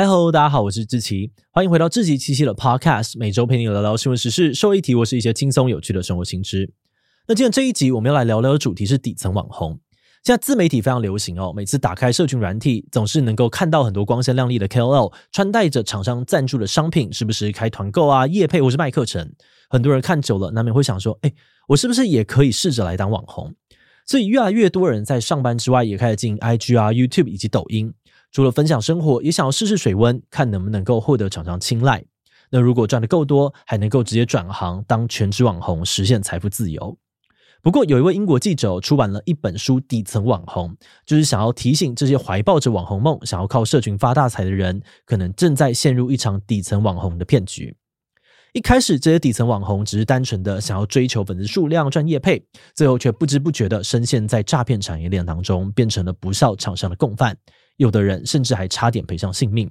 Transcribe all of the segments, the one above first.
嗨喽，大家好，我是志奇，欢迎回到志奇七七的 Podcast，每周陪你聊聊新闻时事、社会题，或是一些轻松有趣的生活新知。那今天这一集我们要来聊聊的主题是底层网红。现在自媒体非常流行哦，每次打开社群软体，总是能够看到很多光鲜亮丽的 KOL 穿戴着厂商赞助的商品，时不时开团购啊、夜配或是卖课程？很多人看久了，难免会想说，哎，我是不是也可以试着来当网红？所以越来越多人在上班之外，也开始进 IG 啊、YouTube 以及抖音。除了分享生活，也想要试试水温，看能不能够获得厂商青睐。那如果赚得够多，还能够直接转行当全职网红，实现财富自由。不过，有一位英国记者出版了一本书《底层网红》，就是想要提醒这些怀抱着网红梦、想要靠社群发大财的人，可能正在陷入一场底层网红的骗局。一开始，这些底层网红只是单纯的想要追求粉丝数量、赚业配，最后却不知不觉的深陷在诈骗产业链当中，变成了不肖厂商的共犯。有的人甚至还差点赔上性命，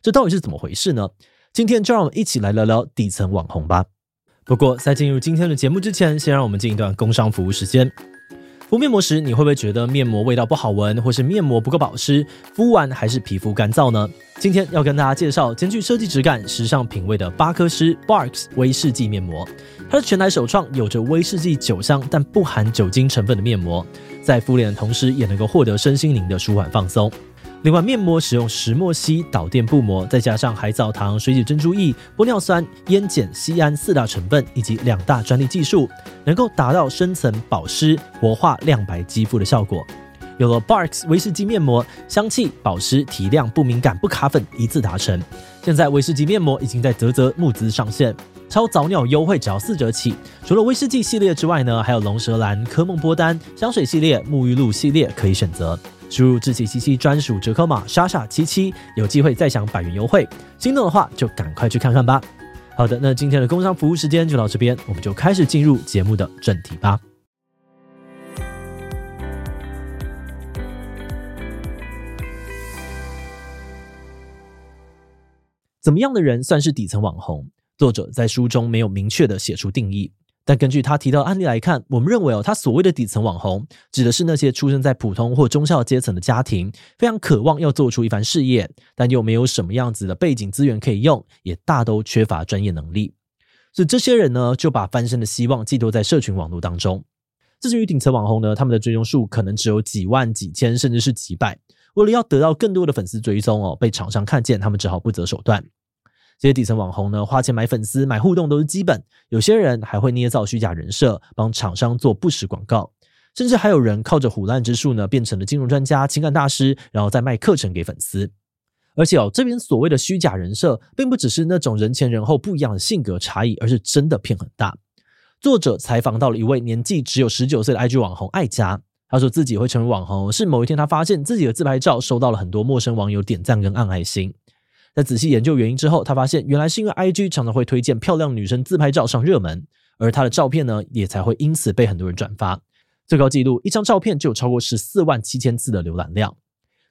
这到底是怎么回事呢？今天就让我们一起来聊聊底层网红吧。不过在进入今天的节目之前，先让我们进一段工商服务时间。敷面膜时，你会不会觉得面膜味道不好闻，或是面膜不够保湿，敷完还是皮肤干燥呢？今天要跟大家介绍兼具设计质感、时尚品味的巴克诗 Barks 威士忌面膜。它是全台首创，有着威士忌酒香但不含酒精成分的面膜，在敷脸的同时，也能够获得身心灵的舒缓放松。另外，面膜使用石墨烯导电布膜，再加上海藻糖、水解珍珠液、玻尿酸、烟碱、酰胺四大成分以及两大专利技术，能够达到深层保湿、活化、亮白肌肤的效果。有了 Barks 威士忌面膜，香气、保湿、提亮、不敏感、不卡粉，一次达成。现在威士忌面膜已经在泽泽募资上线，超早鸟优惠只要四折起。除了威士忌系列之外呢，还有龙舌兰、科梦波丹、香水系列、沐浴露系列可以选择。输入志祺七七专属折扣码莎莎七七，有机会再享百元优惠。心动的话就赶快去看看吧。好的，那今天的工商服务时间就到这边，我们就开始进入节目的正题吧。怎么样的人算是底层网红？作者在书中没有明确的写出定义。但根据他提到的案例来看，我们认为哦，他所谓的底层网红，指的是那些出生在普通或中下阶层的家庭，非常渴望要做出一番事业，但又没有什么样子的背景资源可以用，也大都缺乏专业能力。所以这些人呢，就把翻身的希望寄托在社群网络当中。至于顶层网红呢，他们的追踪数可能只有几万、几千，甚至是几百。为了要得到更多的粉丝追踪哦，被厂商看见，他们只好不择手段。这些底层网红呢，花钱买粉丝、买互动都是基本。有些人还会捏造虚假人设，帮厂商做不实广告，甚至还有人靠着虎烂之术呢，变成了金融专家、情感大师，然后再卖课程给粉丝。而且哦，这边所谓的虚假人设，并不只是那种人前人后不一样的性格差异，而是真的骗很大。作者采访到了一位年纪只有十九岁的 IG 网红艾佳，他说自己会成为网红，是某一天他发现自己的自拍照收到了很多陌生网友点赞跟按爱心。在仔细研究原因之后，他发现原来是因为 IG 常常会推荐漂亮女生自拍照上热门，而他的照片呢，也才会因此被很多人转发。最高纪录，一张照片就有超过十四万七千次的浏览量。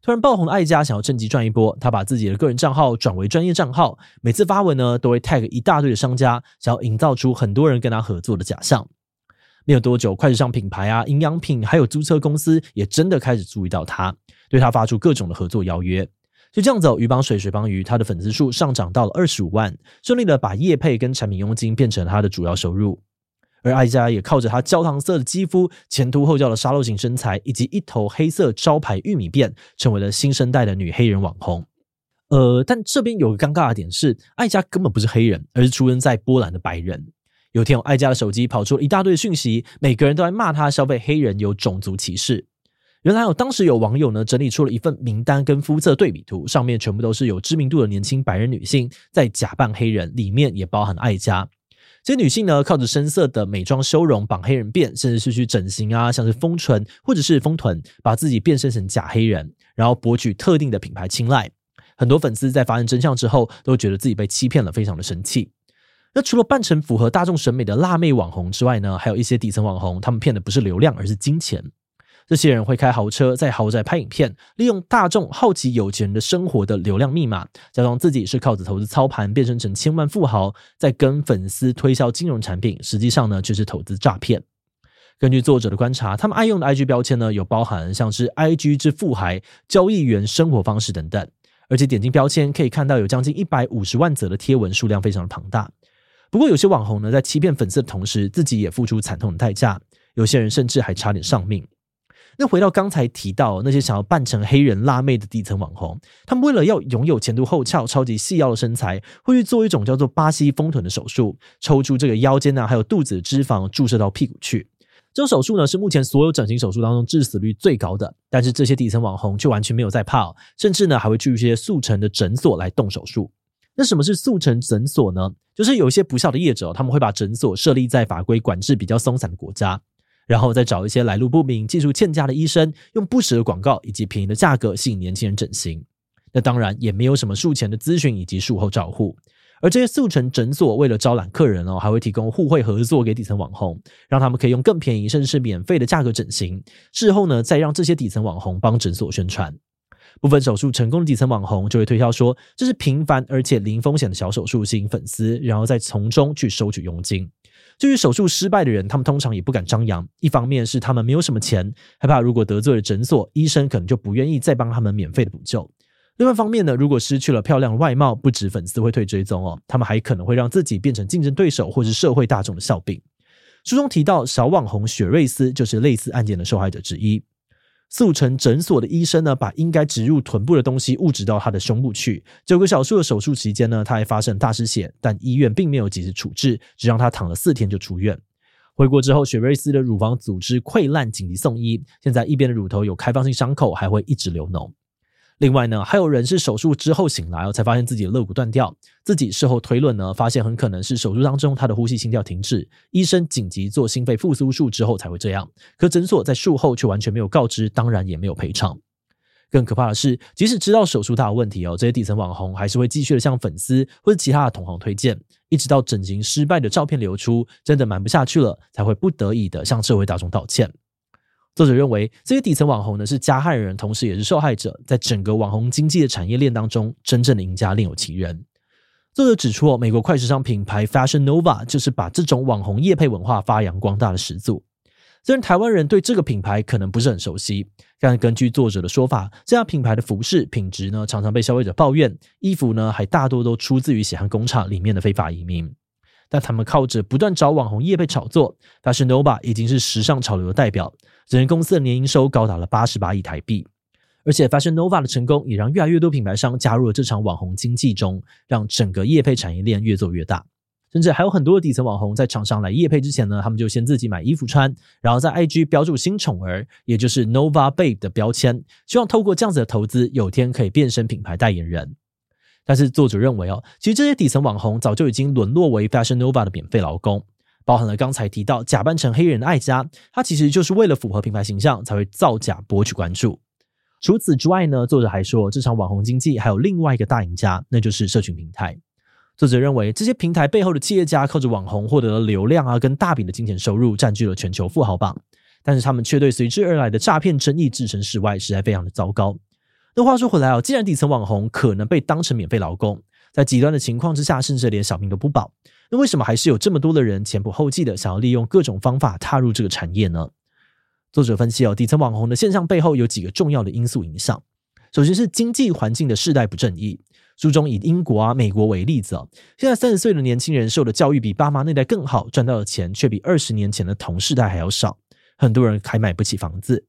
突然爆红的艾佳想要趁机赚一波，他把自己的个人账号转为专业账号，每次发文呢都会 tag 一大堆的商家，想要营造出很多人跟他合作的假象。没有多久，快时尚品牌啊、营养品还有租车公司也真的开始注意到他，对他发出各种的合作邀约。就这样子，鱼帮水，水帮鱼，他的粉丝数上涨到了二十五万，顺利的把业配跟产品佣金变成了他的主要收入。而艾佳也靠着他焦糖色的肌肤、前凸后翘的沙漏型身材，以及一头黑色招牌玉米辫，成为了新生代的女黑人网红。呃，但这边有个尴尬的点是，艾佳根本不是黑人，而是出生在波兰的白人。有天，艾佳的手机跑出了一大堆讯息，每个人都在骂他消费黑人有种族歧视。原来有当时有网友呢整理出了一份名单跟肤色对比图，上面全部都是有知名度的年轻白人女性在假扮黑人，里面也包含了艾佳。这些女性呢靠着深色的美妆修容绑黑人辫，甚至是去整形啊，像是丰唇或者是丰臀，把自己变身成假黑人，然后博取特定的品牌青睐。很多粉丝在发现真相之后，都觉得自己被欺骗了，非常的生气。那除了扮成符合大众审美的辣妹网红之外呢，还有一些底层网红，他们骗的不是流量，而是金钱。这些人会开豪车，在豪宅拍影片，利用大众好奇有钱人的生活的流量密码，假装自己是靠着投资操盘变身成千万富豪，在跟粉丝推销金融产品，实际上呢，就是投资诈骗。根据作者的观察，他们爱用的 IG 标签呢，有包含像是 IG 之富孩、交易员生活方式等等，而且点进标签可以看到有将近一百五十万则的贴文，数量非常的庞大。不过有些网红呢，在欺骗粉丝的同时，自己也付出惨痛的代价，有些人甚至还差点丧命。那回到刚才提到那些想要扮成黑人辣妹的底层网红，他们为了要拥有前凸后翘、超级细腰的身材，会去做一种叫做巴西丰臀的手术，抽出这个腰间啊还有肚子的脂肪，注射到屁股去。这种手术呢是目前所有整形手术当中致死率最高的，但是这些底层网红却完全没有在怕，甚至呢还会去一些速成的诊所来动手术。那什么是速成诊所呢？就是有一些不肖的业者，他们会把诊所设立在法规管制比较松散的国家。然后再找一些来路不明、技术欠佳的医生，用不实的广告以及便宜的价格吸引年轻人整形。那当然也没有什么术前的咨询以及术后照护。而这些速成诊所为了招揽客人哦，还会提供互惠合作给底层网红，让他们可以用更便宜甚至是免费的价格整形。事后呢，再让这些底层网红帮诊所宣传。部分手术成功的底层网红就会推销说，这是平凡而且零风险的小手术，吸引粉丝，然后再从中去收取佣金。至于手术失败的人，他们通常也不敢张扬。一方面是他们没有什么钱，害怕如果得罪了诊所，医生可能就不愿意再帮他们免费的补救。另外一方面呢，如果失去了漂亮的外貌，不止粉丝会退追踪哦，他们还可能会让自己变成竞争对手或是社会大众的笑柄。书中提到，小网红雪瑞斯就是类似案件的受害者之一。速成诊所的医生呢，把应该植入臀部的东西误植到他的胸部去。九个小时的手术期间呢，他还发生大失血，但医院并没有及时处置，只让他躺了四天就出院。回国之后，雪瑞斯的乳房组织溃烂，紧急送医。现在一边的乳头有开放性伤口，还会一直流脓。另外呢，还有人是手术之后醒来哦，才发现自己的肋骨断掉。自己事后推论呢，发现很可能是手术当中他的呼吸心跳停止，医生紧急做心肺复苏术之后才会这样。可诊所在术后却完全没有告知，当然也没有赔偿。更可怕的是，即使知道手术大有问题哦，这些底层网红还是会继续的向粉丝或者其他的同行推荐，一直到整形失败的照片流出，真的瞒不下去了，才会不得已的向社会大众道歉。作者认为，这些底层网红呢是加害人，同时也是受害者。在整个网红经济的产业链当中，真正的赢家另有其人。作者指出，美国快时尚品牌 Fashion Nova 就是把这种网红业配文化发扬光大的始祖。虽然台湾人对这个品牌可能不是很熟悉，但根据作者的说法，这家品牌的服饰品质呢常常被消费者抱怨，衣服呢还大多都出自于血汗工厂里面的非法移民。但他们靠着不断找网红业配炒作但是 Nova 已经是时尚潮流的代表。整间公司的年营收高达了八十八亿台币，而且 Fashion Nova 的成功也让越来越多品牌商加入了这场网红经济中，让整个业配产业链越做越大。甚至还有很多的底层网红在厂商来业配之前呢，他们就先自己买衣服穿，然后在 IG 标注新宠儿，也就是 Nova Babe 的标签，希望透过这样子的投资，有天可以变身品牌代言人。但是作者认为哦，其实这些底层网红早就已经沦落为 Fashion Nova 的免费劳工。包含了刚才提到假扮成黑人的爱家，他其实就是为了符合品牌形象才会造假博取关注。除此之外呢，作者还说，这场网红经济还有另外一个大赢家，那就是社群平台。作者认为，这些平台背后的企业家靠着网红获得了流量啊，跟大笔的金钱收入，占据了全球富豪榜。但是他们却对随之而来的诈骗争议置身事外，实在非常的糟糕。那话说回来哦，既然底层网红可能被当成免费劳工，在极端的情况之下，甚至连小命都不保。那为什么还是有这么多的人前仆后继的想要利用各种方法踏入这个产业呢？作者分析哦，底层网红的现象背后有几个重要的因素影响。首先是经济环境的世代不正义。书中以英国啊、美国为例子哦，现在三十岁的年轻人受的教育比爸妈那代更好，赚到的钱却比二十年前的同世代还要少，很多人还买不起房子。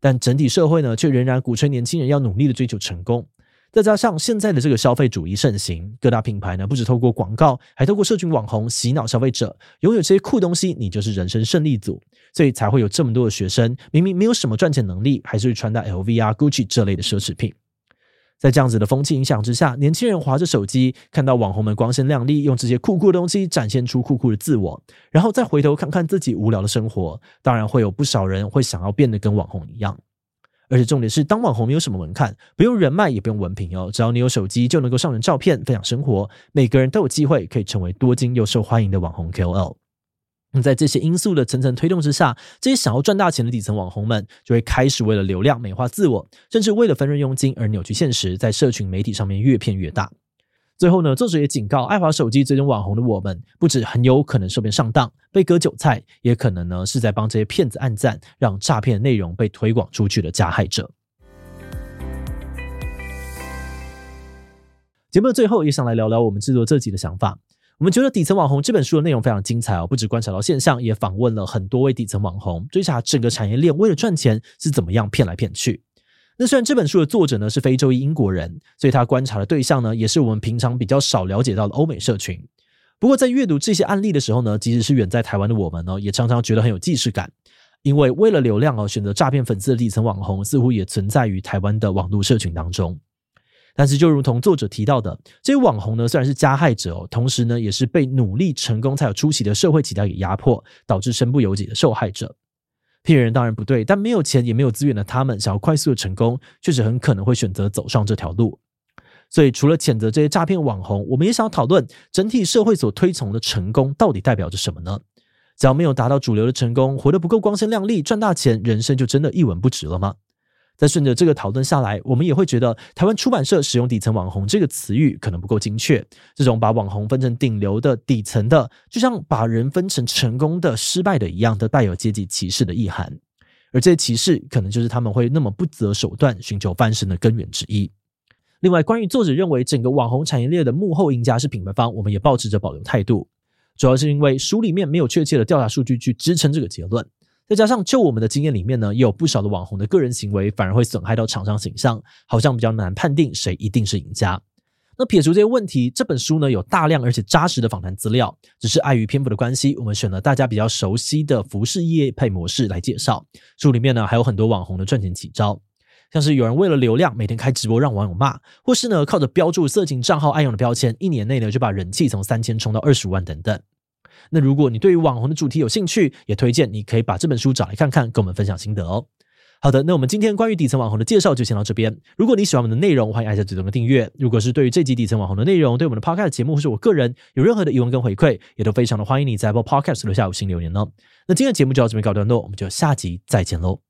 但整体社会呢，却仍然鼓吹年轻人要努力的追求成功。再加上现在的这个消费主义盛行，各大品牌呢不止透过广告，还透过社群网红洗脑消费者，拥有这些酷东西，你就是人生胜利组，所以才会有这么多的学生，明明没有什么赚钱能力，还是会穿戴 LV 啊、Gucci 这类的奢侈品。在这样子的风气影响之下，年轻人划着手机，看到网红们光鲜亮丽，用这些酷酷的东西展现出酷酷的自我，然后再回头看看自己无聊的生活，当然会有不少人会想要变得跟网红一样。而且重点是，当网红没有什么门槛，不用人脉，也不用文凭哦，只要你有手机，就能够上传照片，分享生活。每个人都有机会可以成为多金又受欢迎的网红 KOL。那在这些因素的层层推动之下，这些想要赚大钱的底层网红们，就会开始为了流量美化自我，甚至为了分润佣金而扭曲现实，在社群媒体上面越骗越大。最后呢，作者也警告爱华手机追踪网红的我们，不止很有可能受骗上当、被割韭菜，也可能呢是在帮这些骗子按赞，让诈骗内容被推广出去的加害者。节目的最后也想来聊聊我们制作这集的想法。我们觉得《底层网红》这本书的内容非常精彩哦，不只观察到现象，也访问了很多位底层网红，追查整个产业链为了赚钱是怎么样骗来骗去。那虽然这本书的作者呢是非洲裔英国人，所以他观察的对象呢也是我们平常比较少了解到的欧美社群。不过在阅读这些案例的时候呢，即使是远在台湾的我们呢，也常常觉得很有既视感，因为为了流量而选择诈骗粉丝的底层网红，似乎也存在于台湾的网络社群当中。但是，就如同作者提到的，这些网红呢，虽然是加害者哦，同时呢，也是被努力成功才有出息的社会期待给压迫，导致身不由己的受害者。骗人当然不对，但没有钱也没有资源的他们，想要快速的成功，确实很可能会选择走上这条路。所以，除了谴责这些诈骗网红，我们也想要讨论整体社会所推崇的成功到底代表着什么呢？只要没有达到主流的成功，活得不够光鲜亮丽，赚大钱，人生就真的一文不值了吗？再顺着这个讨论下来，我们也会觉得台湾出版社使用“底层网红”这个词语可能不够精确。这种把网红分成顶流的、底层的，就像把人分成成功的、失败的一样，都带有阶级歧视的意涵。而这些歧视，可能就是他们会那么不择手段寻求翻身的根源之一。另外，关于作者认为整个网红产业链的幕后赢家是品牌方，我们也保持着保留态度。主要是因为书里面没有确切的调查数据去支撑这个结论。再加上，就我们的经验里面呢，也有不少的网红的个人行为反而会损害到厂商形象，好像比较难判定谁一定是赢家。那撇除这些问题，这本书呢有大量而且扎实的访谈资料，只是碍于篇幅的关系，我们选了大家比较熟悉的服饰业配模式来介绍。书里面呢还有很多网红的赚钱奇招，像是有人为了流量每天开直播让网友骂，或是呢靠着标注色情账号爱用的标签，一年内呢就把人气从三千冲到二十五万等等。那如果你对于网红的主题有兴趣，也推荐你可以把这本书找来看看，跟我们分享心得哦。好的，那我们今天关于底层网红的介绍就先到这边。如果你喜欢我们的内容，欢迎按下最中的订阅。如果是对于这集底层网红的内容，对我们的 Podcast 节目或是我个人有任何的疑问跟回馈，也都非常的欢迎你在 Apple Podcast 留下五星留言哦。那今天的节目就到这边告一段落，我们就下集再见喽。